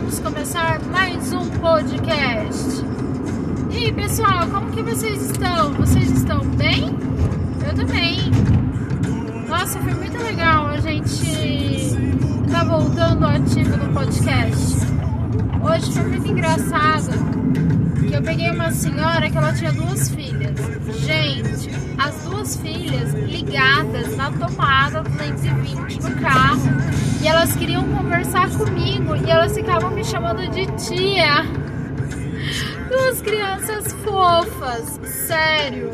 Vamos começar mais um podcast. E pessoal, como que vocês estão? Vocês estão bem? Eu também. Nossa, foi muito legal a gente tá voltando ativo no podcast. Hoje foi muito engraçado que eu peguei uma senhora que ela tinha duas filhas. Gente, as duas filhas ligadas na tomada 220 no carro elas queriam conversar comigo e elas ficavam me chamando de tia. Duas crianças fofas, sério,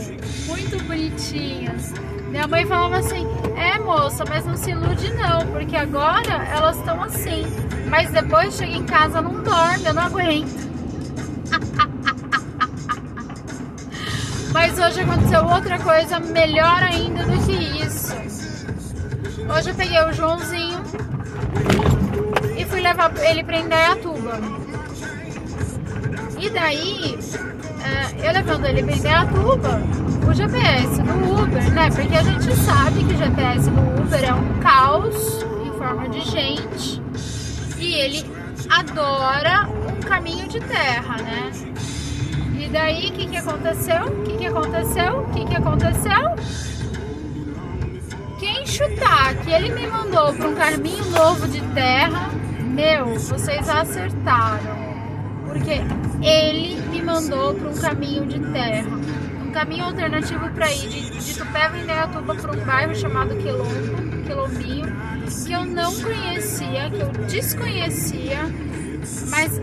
muito bonitinhas. Minha mãe falava assim: é moça, mas não se ilude não, porque agora elas estão assim. Mas depois chega em casa não dorme, eu não aguento. Mas hoje aconteceu outra coisa melhor ainda do que isso. Hoje eu peguei o Joãozinho e fui levar ele para Indaiatuba. E daí, é, eu levando ele para Indaiatuba, o GPS do Uber, né? Porque a gente sabe que o GPS do Uber é um caos em forma de gente e ele adora um caminho de terra, né? E daí, o que, que aconteceu? O que, que aconteceu? O que, que aconteceu? Chutar que ele me mandou para um caminho novo de terra, meu, vocês acertaram. Porque ele me mandou para um caminho de terra. Um caminho alternativo para ir de, de Tupéva em Neatuba para um bairro chamado Quilombo, Quilombinho, que eu não conhecia, que eu desconhecia, mas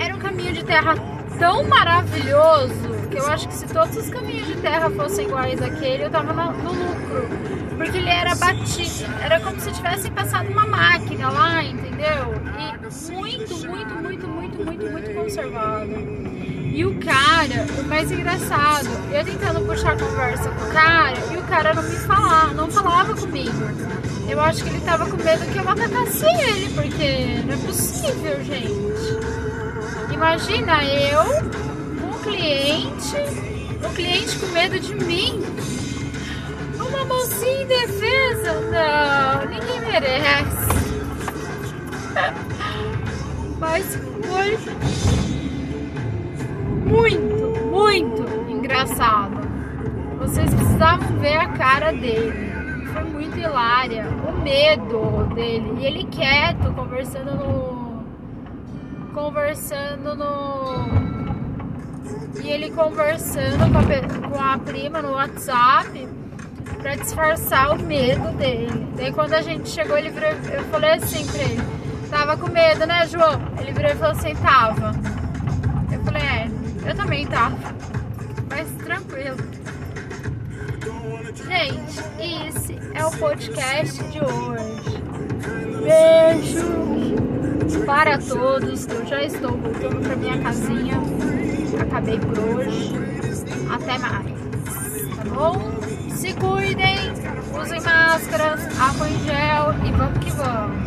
era um caminho de terra tão maravilhoso que eu acho que se todos os caminhos de terra fossem iguais àquele, eu tava no, no lucro. Porque ele era batido, era como se tivessem passado uma máquina lá, entendeu? E muito, muito, muito, muito, muito, muito conservado. E o cara, o mais engraçado, eu tentando puxar conversa com o cara e o cara não me falava, não falava comigo. Eu acho que ele tava com medo que eu atacasse ele, porque não é possível, gente. Imagina eu, cliente, um cliente com medo de mim. Uma mocinha em defesa. Não, ninguém merece. Mas foi muito, muito engraçado. Vocês precisavam ver a cara dele. Foi muito hilária. O medo dele. E ele quieto, conversando no conversando no. Ele conversando com a, com a prima no WhatsApp pra disfarçar o medo dele. Daí quando a gente chegou, ele virou, eu falei assim pra ele, tava com medo, né, João? Ele virou e falou assim, tava. Eu falei, é, eu também tava. Mas tranquilo. Gente, esse é o podcast de hoje. Beijo! para todos. Eu já estou voltando para minha casinha. Acabei por hoje. Até mais. Tá bom? Se cuidem, usem máscaras, álcool em gel e vamos que vamos.